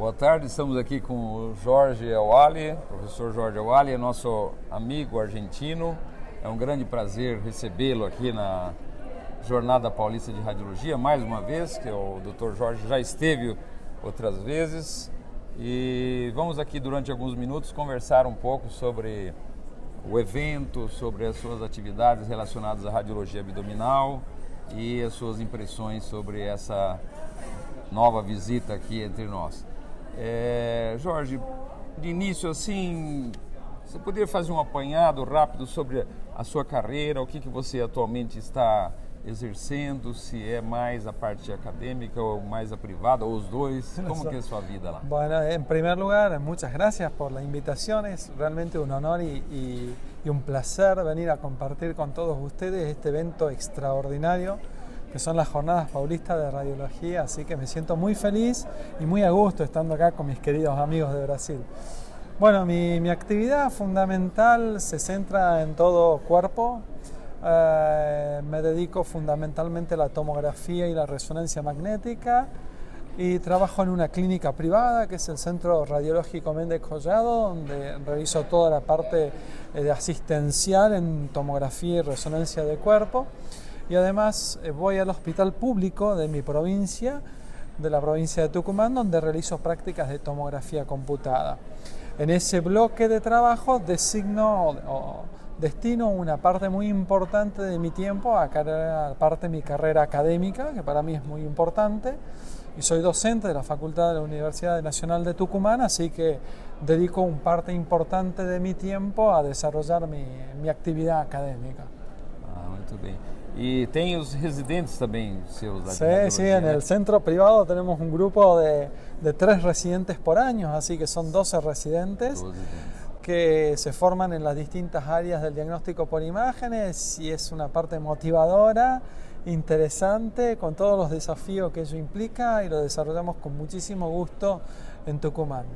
Boa tarde, estamos aqui com o Jorge Awali, professor Jorge Awali, nosso amigo argentino. É um grande prazer recebê-lo aqui na Jornada Paulista de Radiologia, mais uma vez, que o Dr. Jorge já esteve outras vezes. E vamos aqui durante alguns minutos conversar um pouco sobre o evento, sobre as suas atividades relacionadas à radiologia abdominal e as suas impressões sobre essa nova visita aqui entre nós. É, Jorge, de início assim, você poderia fazer um apanhado rápido sobre a sua carreira, o que, que você atualmente está exercendo, se é mais a parte académica ou mais a privada, ou os dois, ¿cómo que es su vida lá? Bueno, en primer lugar, muchas gracias por la invitación, es realmente un honor y un placer venir a compartir con todos ustedes este evento extraordinario que son las Jornadas Paulistas de Radiología, así que me siento muy feliz y muy a gusto estando acá con mis queridos amigos de Brasil. Bueno, mi, mi actividad fundamental se centra en todo cuerpo, eh, me dedico fundamentalmente a la tomografía y la resonancia magnética y trabajo en una clínica privada que es el Centro Radiológico Méndez Collado, donde realizo toda la parte eh, de asistencial en tomografía y resonancia de cuerpo. Y además eh, voy al hospital público de mi provincia, de la provincia de Tucumán, donde realizo prácticas de tomografía computada. En ese bloque de trabajo designo o, destino una parte muy importante de mi tiempo a, a parte de mi carrera académica, que para mí es muy importante, y soy docente de la Facultad de la Universidad Nacional de Tucumán, así que dedico un parte importante de mi tiempo a desarrollar mi, mi actividad académica. Muito bem. E tem os residentes também seus Sí, sí, en el centro privado tenemos un grupo de, de tres residentes por año, así que son 12 residentes. 12 que se forman en las distintas áreas del diagnóstico por imágenes y es una parte motivadora, interesante, con todos los desafíos que ello implica y lo desarrollamos con muchísimo gusto en Tucumán.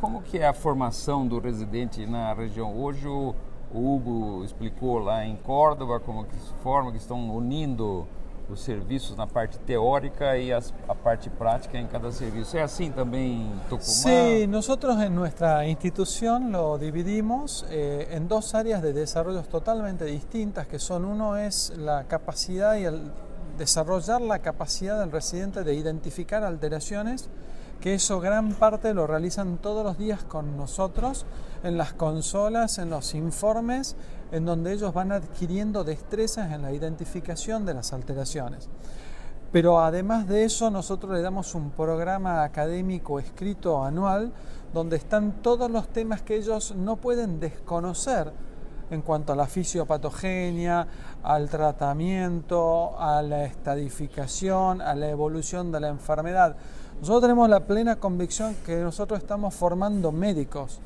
Como que é a formação do residente região? Hoje o, o Hugo explicou lá em Córdoba como que se forma, que estão unindo os serviços na parte teórica y as, a parte práctica en cada servicio. ¿Es así también en Tucumán? Sí, nosotros en nuestra institución lo dividimos eh, en dos áreas de desarrollos totalmente distintas, que son uno es la capacidad y desarrollar la capacidad del residente de identificar alteraciones que eso gran parte lo realizan todos los días con nosotros en las consolas, en los informes, en donde ellos van adquiriendo destrezas en la identificación de las alteraciones. Pero además de eso, nosotros le damos un programa académico escrito anual donde están todos los temas que ellos no pueden desconocer en cuanto a la fisiopatogenia, al tratamiento, a la estadificación, a la evolución de la enfermedad. Nosotros tenemos la plena convicción que nosotros estamos formando médicos,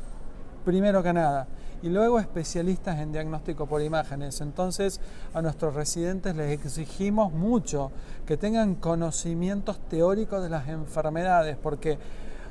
primero que nada, y luego especialistas en diagnóstico por imágenes. Entonces a nuestros residentes les exigimos mucho que tengan conocimientos teóricos de las enfermedades, porque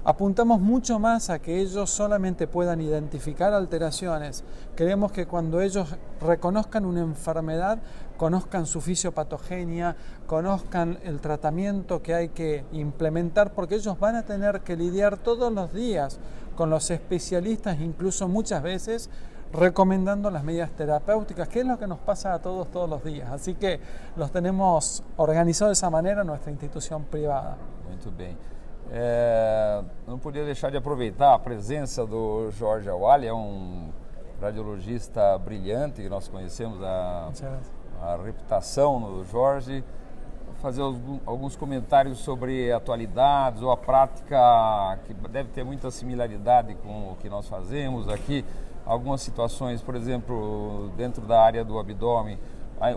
apuntamos mucho más a que ellos solamente puedan identificar alteraciones. Queremos que cuando ellos reconozcan una enfermedad, conozcan su fisiopatogenia, conozcan el tratamiento que hay que implementar, porque ellos van a tener que lidiar todos los días con los especialistas, incluso muchas veces recomendando las medidas terapéuticas, que es lo que nos pasa a todos todos los días. Así que los tenemos organizados de esa manera en nuestra institución privada. Muito bem. É, não podia deixar de aproveitar a presença do Jorge Awali, é um radiologista brilhante que nós conhecemos a, a reputação do Jorge, fazer alguns comentários sobre atualidades ou a prática que deve ter muita similaridade com o que nós fazemos aqui, algumas situações, por exemplo, dentro da área do abdômen,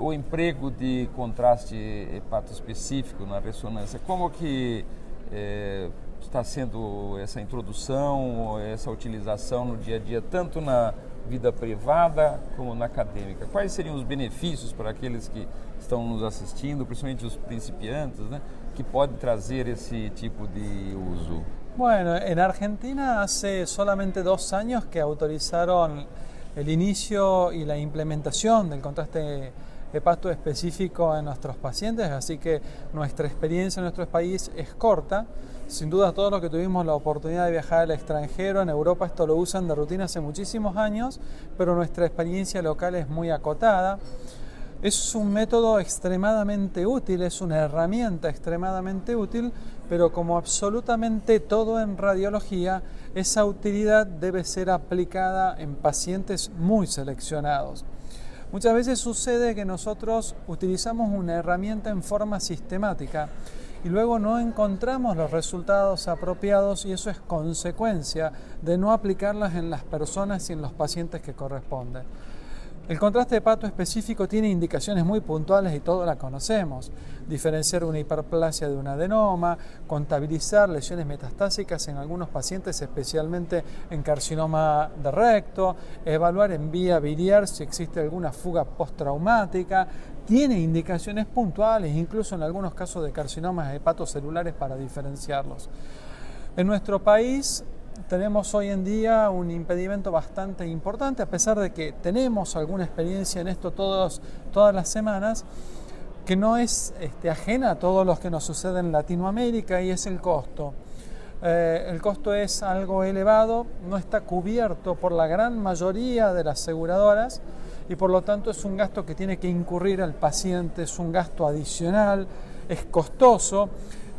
o emprego de contraste hepatoespecífico na ressonância, como que é, está sendo essa introdução, essa utilização no dia a dia, tanto na vida privada como na acadêmica? Quais seriam os benefícios para aqueles que estão nos assistindo, principalmente os principiantes, né, que podem trazer esse tipo de uso? Bueno, en Argentina hace solamente dos años que autorizaron el inicio y la implementación del contraste hepato específico en nuestros pacientes, así que nuestra experiencia en nuestro país es corta. Sin duda todos los que tuvimos la oportunidad de viajar al extranjero, en Europa esto lo usan de rutina hace muchísimos años, pero nuestra experiencia local es muy acotada. Es un método extremadamente útil, es una herramienta extremadamente útil, pero como absolutamente todo en radiología, esa utilidad debe ser aplicada en pacientes muy seleccionados. Muchas veces sucede que nosotros utilizamos una herramienta en forma sistemática y luego no encontramos los resultados apropiados y eso es consecuencia de no aplicarlas en las personas y en los pacientes que corresponden. El contraste de pato específico tiene indicaciones muy puntuales y todos la conocemos. Diferenciar una hiperplasia de un adenoma, contabilizar lesiones metastásicas en algunos pacientes, especialmente en carcinoma de recto, evaluar en vía biliar si existe alguna fuga postraumática. Tiene indicaciones puntuales, incluso en algunos casos de carcinomas hepatocelulares para diferenciarlos. En nuestro país tenemos hoy en día un impedimento bastante importante, a pesar de que tenemos alguna experiencia en esto todos, todas las semanas, que no es este, ajena a todo lo que nos sucede en Latinoamérica y es el costo. Eh, el costo es algo elevado, no está cubierto por la gran mayoría de las aseguradoras y por lo tanto es un gasto que tiene que incurrir al paciente, es un gasto adicional, es costoso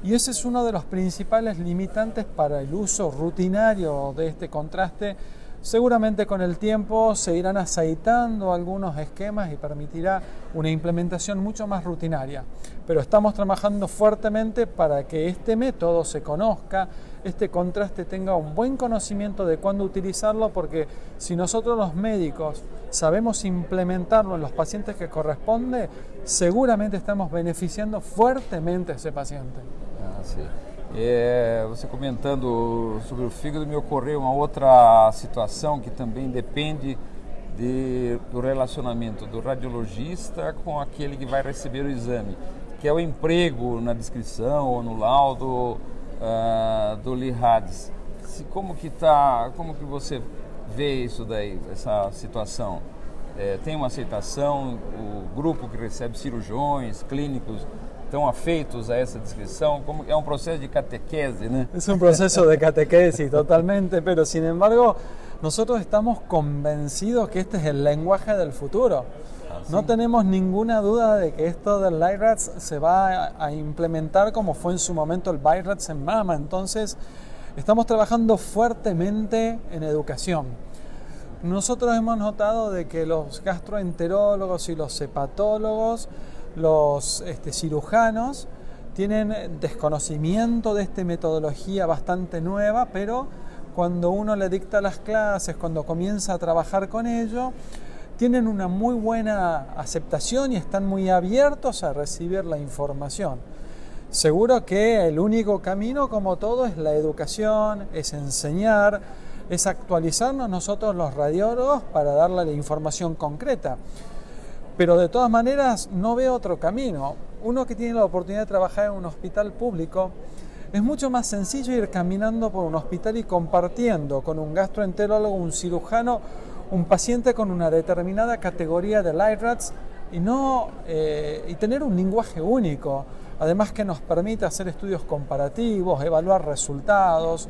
y ese es uno de los principales limitantes para el uso rutinario de este contraste. Seguramente con el tiempo se irán aceitando algunos esquemas y permitirá una implementación mucho más rutinaria. Pero estamos trabajando fuertemente para que este método se conozca, este contraste tenga un buen conocimiento de cuándo utilizarlo, porque si nosotros los médicos sabemos implementarlo en los pacientes que corresponde, seguramente estamos beneficiando fuertemente a ese paciente. É, você comentando sobre o fígado, me ocorreu uma outra situação que também depende de, do relacionamento do radiologista com aquele que vai receber o exame, que é o emprego na descrição ou no laudo uh, do LIHADS. Se, como que tá, como que você vê isso daí, essa situação? É, tem uma aceitação, o grupo que recebe cirurgiões, clínicos, estão afeitos a essa descrição? Como é um processo de catequese, né? Es un proceso de catequesis totalmente, pero sin embargo nosotros estamos convencidos que este es el lenguaje del futuro. Ah, no tenemos ninguna duda de que esto del LIRATS se va a, a implementar como fue en su momento el BIRATS en mama. Entonces, estamos trabajando fuertemente en educación. Nosotros hemos notado de que los gastroenterólogos y los hepatólogos los este, cirujanos tienen desconocimiento de esta metodología bastante nueva, pero cuando uno le dicta las clases, cuando comienza a trabajar con ello, tienen una muy buena aceptación y están muy abiertos a recibir la información. Seguro que el único camino, como todo, es la educación, es enseñar, es actualizarnos nosotros los radiólogos para darle la información concreta. Pero de todas maneras no veo otro camino. Uno que tiene la oportunidad de trabajar en un hospital público, es mucho más sencillo ir caminando por un hospital y compartiendo con un gastroenterólogo, un cirujano, un paciente con una determinada categoría de LIRADS y, no, eh, y tener un lenguaje único, además que nos permite hacer estudios comparativos, evaluar resultados.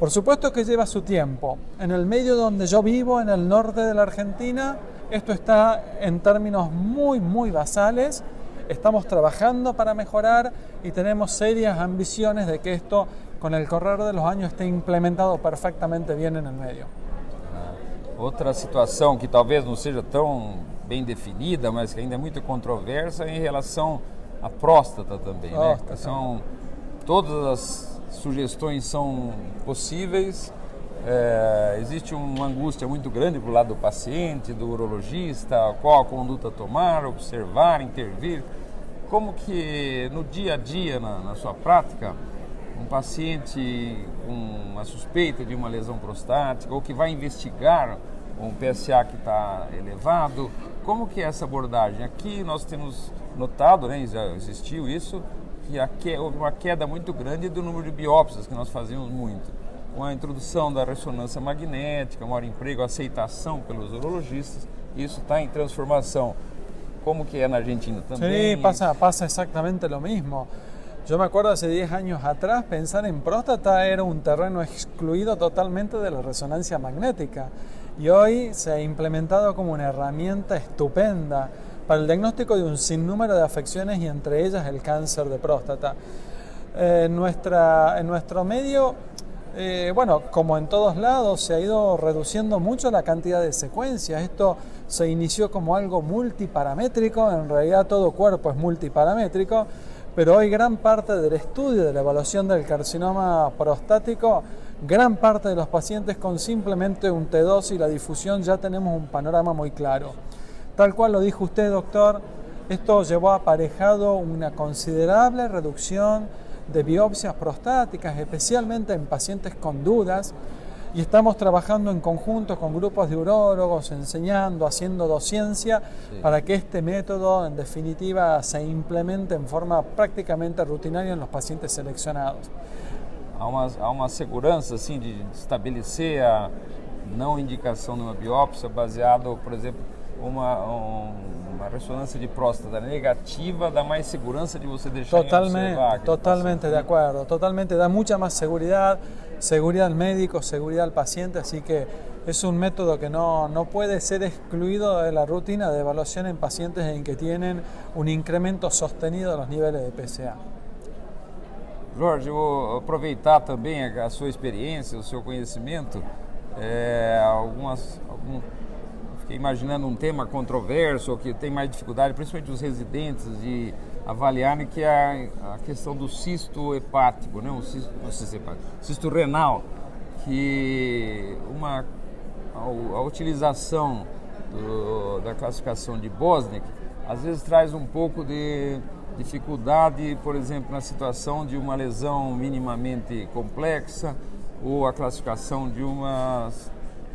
Por supuesto que lleva su tiempo. En el medio donde yo vivo, en el norte de la Argentina, esto está en términos muy, muy basales. Estamos trabajando para mejorar y tenemos serias ambiciones de que esto, con el correr de los años, esté implementado perfectamente bien en el medio. Outra situação que talvez não seja tão bem definida, mas que ainda é muito controversa, é em relação à próstata também. Próstata. Né? São, todas as sugestões são possíveis, é, existe uma angústia muito grande para o lado do paciente, do urologista, qual a conduta tomar, observar, intervir. Como que no dia a dia, na, na sua prática, um paciente com uma suspeita de uma lesão prostática ou que vai investigar um PSA que está elevado, como que é essa abordagem? Aqui nós temos notado, né, já existiu isso, que houve uma queda muito grande do número de biópsias que nós fazíamos muito com a introdução da ressonância magnética, maior emprego, aceitação pelos urologistas, isso está em transformação. como que é na Argentina também. Sí, pasa, exactamente lo mismo. Yo me acuerdo hace 10 años atrás, pensar en próstata era un terreno excluido totalmente de la resonancia magnética y hoy se ha implementado como una herramienta estupenda para el diagnóstico de un sinnúmero de afecciones y entre ellas el cáncer de próstata. Eh, nuestra, en nuestro medio, eh, bueno, como en todos lados, se ha ido reduciendo mucho la cantidad de secuencias. Esto se inició como algo multiparamétrico, en realidad todo cuerpo es multiparamétrico pero hoy gran parte del estudio de la evaluación del carcinoma prostático, gran parte de los pacientes con simplemente un T2 y la difusión ya tenemos un panorama muy claro. Tal cual lo dijo usted, doctor, esto llevó aparejado una considerable reducción de biopsias prostáticas, especialmente en pacientes con dudas, y estamos trabajando en conjunto con grupos de urólogos, enseñando, haciendo docencia para que este método en definitiva se implemente en forma prácticamente rutinaria en los pacientes seleccionados. Há uma, há uma segurança assim de estabelecer a não indicação de uma biópsia baseado, por exemplo, uma, um, uma ressonância de próstata negativa dá mais segurança de você deixar totalmente, Totalmente de acuerdo, totalmente, da mucha más seguridad. seguridad al médico, seguridad al paciente, así que es un método que no, no, puede ser excluido de la rutina de evaluación en pacientes en que tienen un incremento sostenido de los niveles de PSA. Jorge, vou aproveitar também a sua experiência, o seu conhecimento, é, algumas, algum, imaginando um tema controverso, que tem mais dificuldade, principalmente os residentes, de avaliarem que é a questão do cisto hepático, né? o cisto, cisto, hepático, cisto renal, que uma, a, a utilização do, da classificação de Bosniak às vezes traz um pouco de dificuldade, por exemplo, na situação de uma lesão minimamente complexa ou a classificação de uma,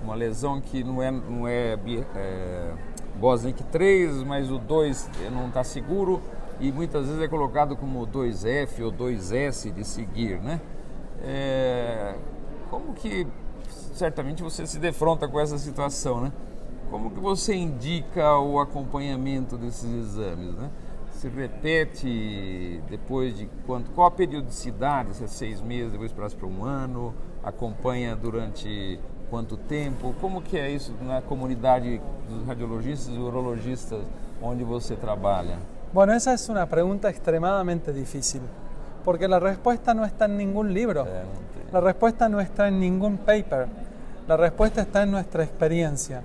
uma lesão que não é, não é, é Bosniak 3, mas o 2 não está seguro e muitas vezes é colocado como 2F ou 2S de seguir, né? É, como que certamente você se defronta com essa situação, né? Como que você indica o acompanhamento desses exames, né? Se repete depois de quanto? Qual a periodicidade? Se é seis meses, depois passa para um ano? Acompanha durante quanto tempo? Como que é isso na comunidade dos radiologistas e urologistas onde você trabalha? Bueno, esa es una pregunta extremadamente difícil, porque la respuesta no está en ningún libro, la respuesta no está en ningún paper, la respuesta está en nuestra experiencia.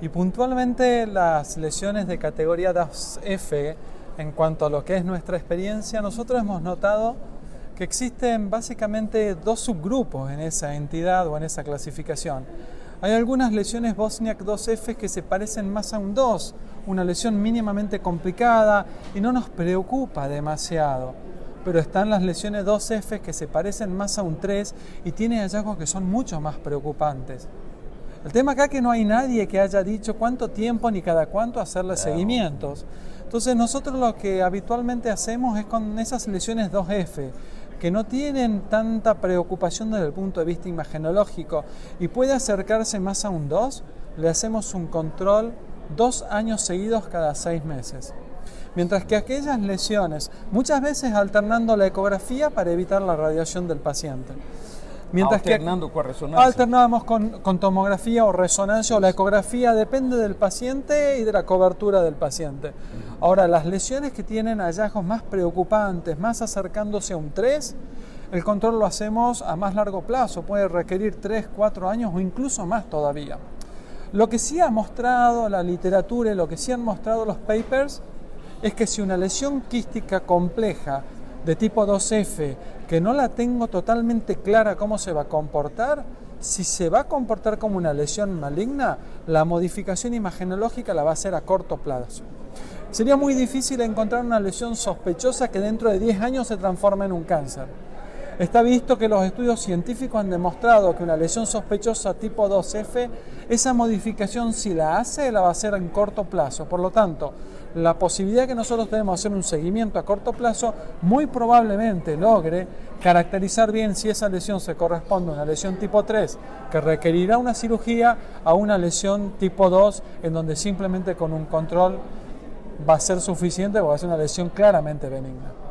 Y puntualmente las lesiones de categoría 2F, en cuanto a lo que es nuestra experiencia, nosotros hemos notado que existen básicamente dos subgrupos en esa entidad o en esa clasificación. Hay algunas lesiones Bosniak 2F que se parecen más a un 2, una lesión mínimamente complicada y no nos preocupa demasiado. Pero están las lesiones 2F que se parecen más a un 3 y tienen hallazgos que son mucho más preocupantes. El tema acá es que no hay nadie que haya dicho cuánto tiempo ni cada cuánto hacerle seguimientos. Entonces nosotros lo que habitualmente hacemos es con esas lesiones 2F que no tienen tanta preocupación desde el punto de vista imagenológico y puede acercarse más a un 2, le hacemos un control dos años seguidos cada seis meses. Mientras que aquellas lesiones, muchas veces alternando la ecografía para evitar la radiación del paciente. Mientras Alternando con resonancia. Alternamos con, con, tomografía o resonancia o la ecografía, depende del paciente y de la cobertura del paciente. Ahora, las lesiones que tienen hallazgos más preocupantes, más acercándose a un 3, el control lo hacemos a más largo plazo, puede requerir 3, 4 años o incluso más todavía. Lo que sí ha mostrado la literatura y lo que sí han mostrado los papers es que si una lesión quística compleja de tipo 2F, que no la tengo totalmente clara cómo se va a comportar, si se va a comportar como una lesión maligna, la modificación imagenológica la va a hacer a corto plazo. Sería muy difícil encontrar una lesión sospechosa que dentro de 10 años se transforme en un cáncer. Está visto que los estudios científicos han demostrado que una lesión sospechosa tipo 2F, esa modificación si la hace, la va a hacer en corto plazo. Por lo tanto, la posibilidad que nosotros tenemos de hacer un seguimiento a corto plazo muy probablemente logre caracterizar bien si esa lesión se corresponde a una lesión tipo 3 que requerirá una cirugía a una lesión tipo 2 en donde simplemente con un control va a ser suficiente porque va a ser una lesión claramente benigna.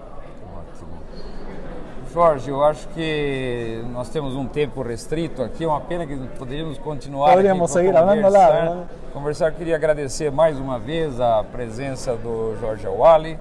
Jorge, eu acho que nós temos um tempo restrito aqui, é uma pena que poderíamos continuar Poderíamos seguir falando lá. Né? Conversar, queria agradecer mais uma vez a presença do Jorge Awali,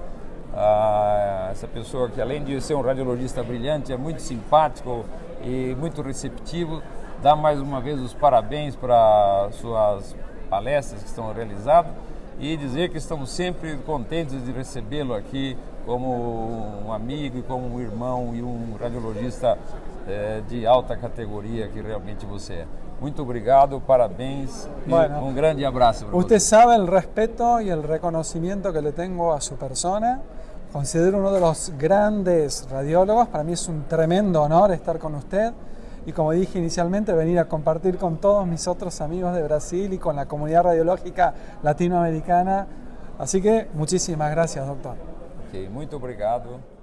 essa pessoa que além de ser um radiologista brilhante, é muito simpático e muito receptivo. Dá mais uma vez os parabéns para suas palestras que estão realizadas e dizer que estamos sempre contentes de recebê-lo aqui como um amigo, como um irmão e um radiologista eh, de alta categoria que realmente você é. Muito obrigado, parabéns bueno, um grande abraço. Usted você. sabe o respeito e o reconhecimento que le tengo a sua persona. Considero uno de los grandes radiólogos. Para mí es un tremendo honor estar con usted. Y como dije inicialmente, venir a compartir con todos mis otros amigos de Brasil y con la comunidad radiológica latinoamericana. Así que muchísimas gracias, doctor. Ok, muito obrigado.